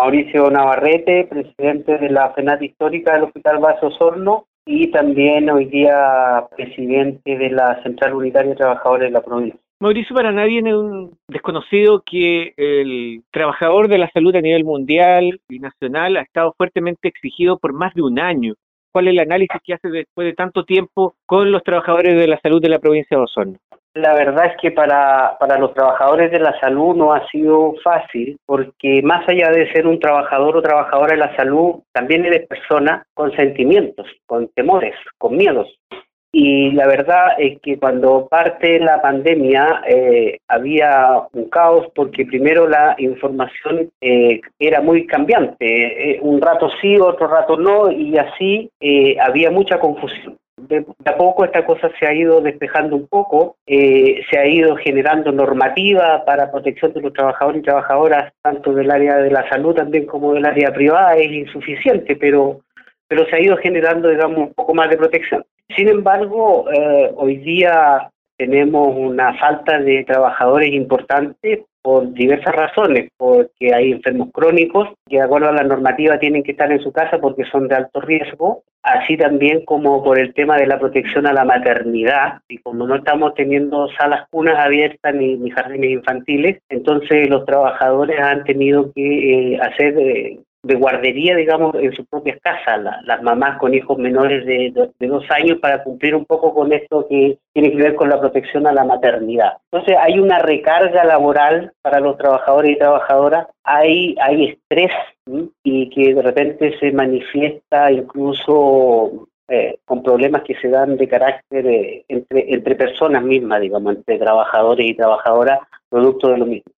Mauricio Navarrete, presidente de la FENAT Histórica del Hospital Vaso Sorno y también hoy día presidente de la Central Unitaria de Trabajadores de la provincia. Mauricio, para nadie es un desconocido que el trabajador de la salud a nivel mundial y nacional ha estado fuertemente exigido por más de un año. ¿Cuál es el análisis que hace después de tanto tiempo con los trabajadores de la salud de la provincia de Osorno? La verdad es que para, para los trabajadores de la salud no ha sido fácil porque más allá de ser un trabajador o trabajadora de la salud, también eres persona con sentimientos, con temores, con miedos. Y la verdad es que cuando parte la pandemia eh, había un caos porque primero la información eh, era muy cambiante, eh, un rato sí, otro rato no, y así había mucha confusión de, a poco esta cosa se ha ido despejando un poco, eh, se ha ido generando normativa para protección de los trabajadores y trabajadoras, tanto del área de la salud también como del área privada, es insuficiente, pero, pero se ha ido generando, digamos, un poco más de protección. Sin embargo, eh, hoy día tenemos una falta de trabajadores importante por diversas razones, porque hay enfermos crónicos que de acuerdo a la normativa tienen que estar en su casa porque son de alto riesgo, así también como por el tema de la protección a la maternidad, y como no estamos teniendo salas cunas abiertas ni, jardines infantiles, entonces los trabajadores han tenido que eh, hacer eh, de guardería, digamos, en sus propias casas, las mamás con hijos menores de, dos años para cumplir un poco con esto que tiene que ver con la protección a la maternidad. Entonces hay una recarga laboral para los trabajadores y trabajadoras, hay, hay estrés y que de repente se manifiesta incluso eh, con problemas que se dan de carácter eh, entre, entre personas mismas, digamos, entre trabajadores y trabajadoras, producto de lo mismo.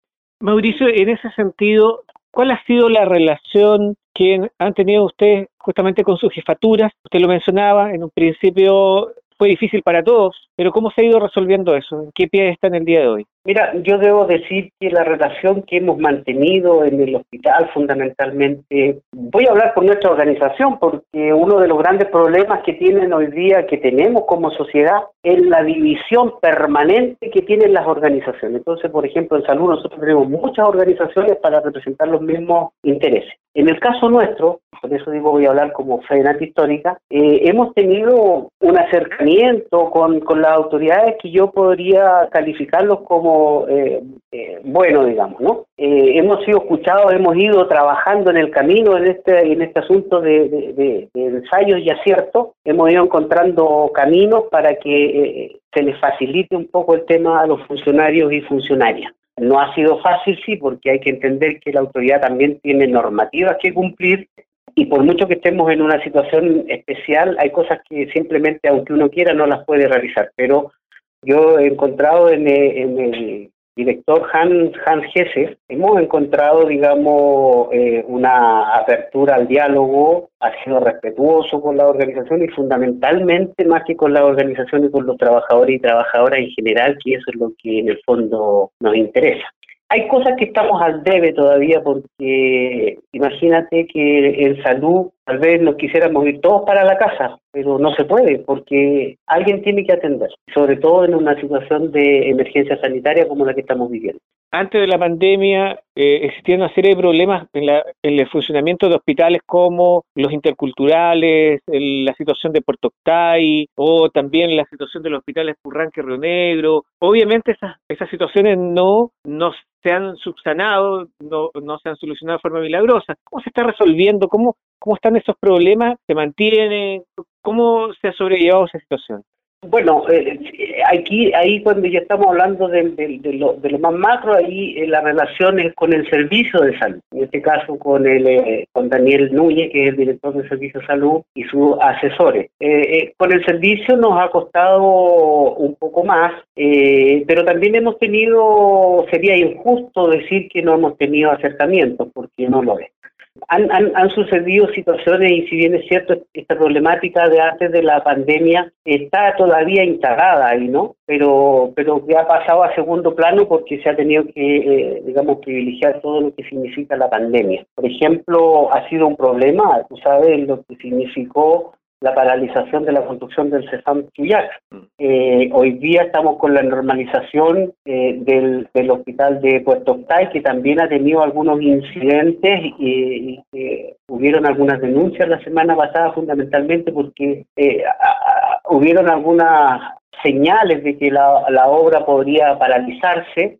Mauricio, en ese sentido, ¿Cuál ha sido la relación que han tenido ustedes justamente con sus jefaturas? Usted lo mencionaba, en un principio fue difícil para todos, pero ¿cómo se ha ido resolviendo eso? ¿En qué pie está en el día de hoy? Mira, yo debo decir que la relación que hemos mantenido en el hospital fundamentalmente, voy a hablar por nuestra organización, porque uno de los grandes problemas que tienen hoy día, que tenemos como sociedad, es la división permanente que tienen las organizaciones. Entonces, por ejemplo, en salud nosotros tenemos muchas organizaciones para representar los mismos intereses. En el caso nuestro, por eso digo voy a hablar como FEDENAT histórica, eh, hemos tenido un acercamiento con, con las autoridades que yo podría calificarlos como eh, eh, bueno, digamos, ¿no? hemos sido escuchados, hemos ido trabajando en el camino en este, en este asunto de, de, de ensayos y aciertos, hemos ido encontrando caminos para que se les facilite un poco el tema a los funcionarios y funcionarias. No ha sido fácil, sí, porque hay que entender que la autoridad también tiene normativas que cumplir y por mucho que estemos en una situación especial, hay cosas que simplemente, aunque uno quiera, no las puede realizar. Pero yo he encontrado en el, director Hans, Hans Hesse, hemos encontrado, digamos, eh, una apertura al diálogo, ha sido respetuoso con la organización y fundamentalmente más que con la organización y con los trabajadores y trabajadoras en general, que eso es lo que en el fondo nos interesa. Hay cosas que estamos al debe todavía porque imagínate que en salud tal vez nos quisiéramos ir todos para la casa, pero no se puede porque alguien tiene que atender, sobre todo en una situación de emergencia sanitaria como la que estamos viviendo. Antes de la pandemia eh, existían una serie de problemas en, el funcionamiento de hospitales como los interculturales, la situación de Puerto Octay o también la situación de los hospitales Purranque Río Negro. Obviamente esas, esas situaciones no, no se han subsanado, no, no se han solucionado de forma milagrosa. ¿Cómo se está resolviendo? ¿Cómo, cómo están esos problemas? ¿Se mantienen? ¿Cómo se ha sobrellevado esa situación? Bueno, eh, aquí, ahí cuando ya estamos hablando de, lo, de lo, más macro, ahí eh, la relación es con el servicio de salud, en este caso con el eh, con Daniel Núñez, que es el director del servicio de salud, y sus asesores. con el servicio nos ha costado un poco más, pero también hemos tenido, sería injusto decir que no hemos tenido acercamientos, porque no lo es han, han, sucedido situaciones y si bien es cierto, esta problemática de antes de la pandemia está todavía instalada ahí, ¿no? Pero, pero que ha pasado a segundo plano porque se ha tenido que, eh, digamos, privilegiar todo lo que significa la pandemia. Por ejemplo, ha sido un problema, tú sabes, lo que significó la paralización de la construcción del CESAM Chuyac. Mm. Eh, hoy día estamos con la normalización eh, del, del, hospital de Puerto Octay, que también ha tenido algunos incidentes y, hubieron algunas denuncias la semana pasada fundamentalmente porque eh, hubieron algunas señales de que la, la obra podría paralizarse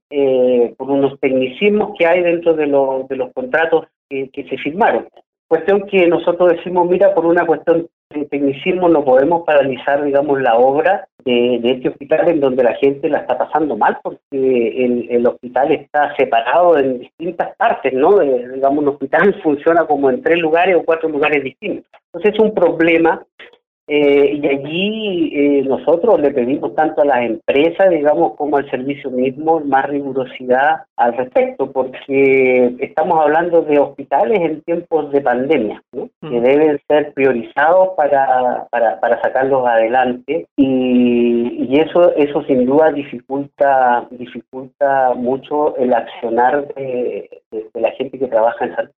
por unos tecnicismos que hay dentro de, de los contratos que se firmaron. Cuestión que nosotros decimos, mira, por una cuestión de tecnicismo no podemos paralizar, digamos, la obra de, este hospital en donde la gente la está pasando mal porque el, hospital está separado en distintas partes, ¿no? digamos, un hospital funciona como en tres lugares o cuatro lugares distintos. Entonces es un problema eh, y allí eh, nosotros le pedimos tanto a las empresas, digamos, como al servicio mismo más rigurosidad al respecto, porque estamos hablando de hospitales en tiempos de pandemia, que mm. deben ser priorizados para, para, para sacarlos adelante y, y, eso eso sin duda dificulta dificulta mucho el accionar de, de la gente que trabaja en salud.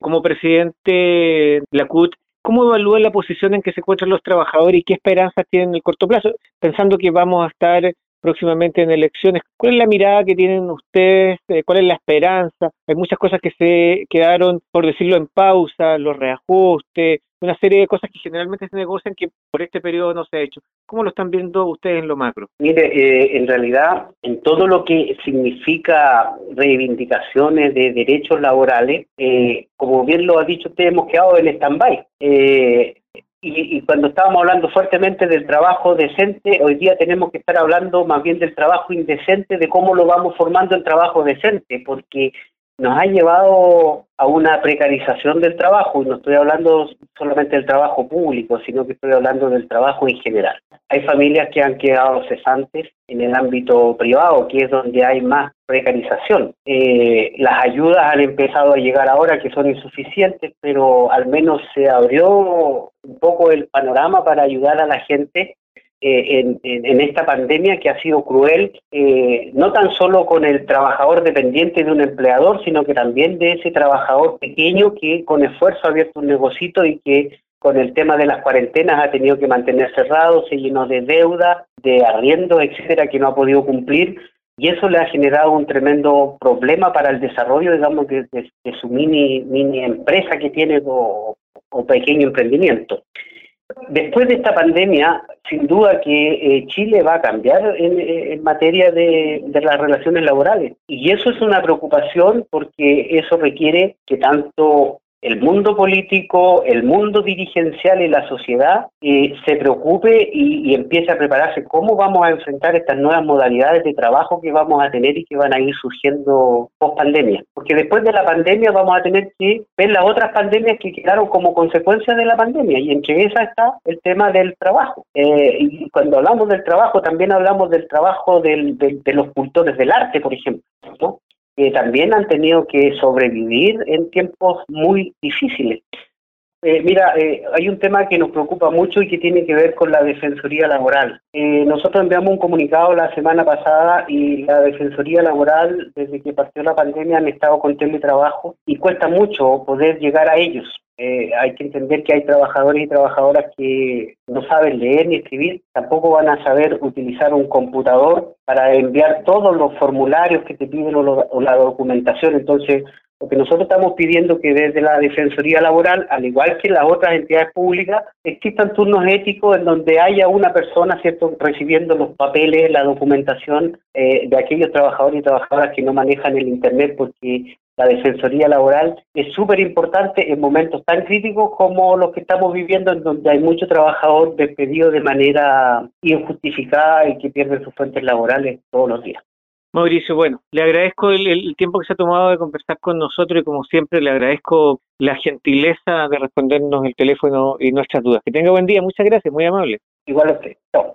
Como presidente de la CUT, ¿Cómo evalúa la posición en que se encuentran los trabajadores y qué esperanzas tienen en el corto plazo? Pensando que vamos a estar próximamente en elecciones, ¿cuál es la mirada que tienen ustedes? Eh, ¿Cuál es la esperanza? Hay muchas cosas que se quedaron, por decirlo, en pausa, los reajustes, una serie de cosas que generalmente se negocian que por este periodo no se ha hecho. ¿Cómo lo están viendo ustedes en lo macro? Mire, eh, en realidad, en todo lo que significa reivindicaciones de derechos laborales, eh, como bien lo ha dicho usted, hemos quedado en stand-by. Eh, y, y, cuando estábamos hablando fuertemente del trabajo decente, hoy día tenemos que estar hablando más bien del trabajo indecente, de cómo lo vamos formando el trabajo decente, porque nos ha llevado a una precarización del trabajo, y no estoy hablando solamente del trabajo público, sino que estoy hablando del trabajo en general. Hay familias que han quedado cesantes en el ámbito privado, que es donde hay más precarización. Eh, las ayudas han empezado a llegar ahora, que son insuficientes, pero al menos se abrió un poco el panorama para ayudar a la gente eh, en, esta pandemia que ha sido cruel, eh, no tan solo con el trabajador dependiente de un empleador, sino que también de ese trabajador pequeño que con esfuerzo ha abierto un negocito y que con el tema de las cuarentenas ha tenido que mantener cerrado, se llenó de deuda, de arriendo, etcétera, que no ha podido cumplir. Y eso le ha generado un tremendo problema para el desarrollo, digamos, de, su mini, mini empresa que tiene o pequeño emprendimiento. Después de esta pandemia, sin duda que eh, Chile va a cambiar en, materia de, las relaciones laborales. Y eso es una preocupación porque eso requiere que tanto el mundo político, el mundo dirigencial y la sociedad eh, se preocupe y, empiece a prepararse cómo vamos a enfrentar estas nuevas modalidades de trabajo que vamos a tener y que van a ir surgiendo post pandemia. Porque después de la pandemia vamos a tener que ver las otras pandemias que quedaron como consecuencia de la pandemia y entre esas está el tema del trabajo. Eh, y cuando hablamos del trabajo también hablamos del trabajo de los cultores del arte, por ejemplo. ¿no? Que también han tenido que sobrevivir en tiempos muy difíciles. Eh, mira, eh, hay un tema que nos preocupa mucho y que tiene que ver con la Defensoría Laboral. Eh, nosotros enviamos un comunicado la semana pasada y la Defensoría Laboral, desde que partió la pandemia, han estado con teletrabajo y cuesta mucho poder llegar a ellos. Eh, hay que entender que hay trabajadores y trabajadoras que no saben leer ni escribir, tampoco van a saber utilizar un computador para enviar todos los formularios que te piden o, la documentación. Entonces, lo que nosotros estamos pidiendo que desde la Defensoría Laboral, al igual que las otras entidades públicas, existan turnos éticos en donde haya una persona, ¿cierto?, recibiendo los papeles, la documentación eh, de aquellos trabajadores y trabajadoras que no manejan el Internet porque la defensoría laboral es súper importante en momentos tan críticos como los que estamos viviendo, en donde hay mucho trabajador despedido de manera injustificada y que pierde sus fuentes laborales todos los días. Mauricio, bueno, le agradezco el, tiempo que se ha tomado de conversar con nosotros y como siempre le agradezco la gentileza de respondernos el teléfono y nuestras dudas. Que tenga buen día, muchas gracias, muy amable. Igual usted. Chao.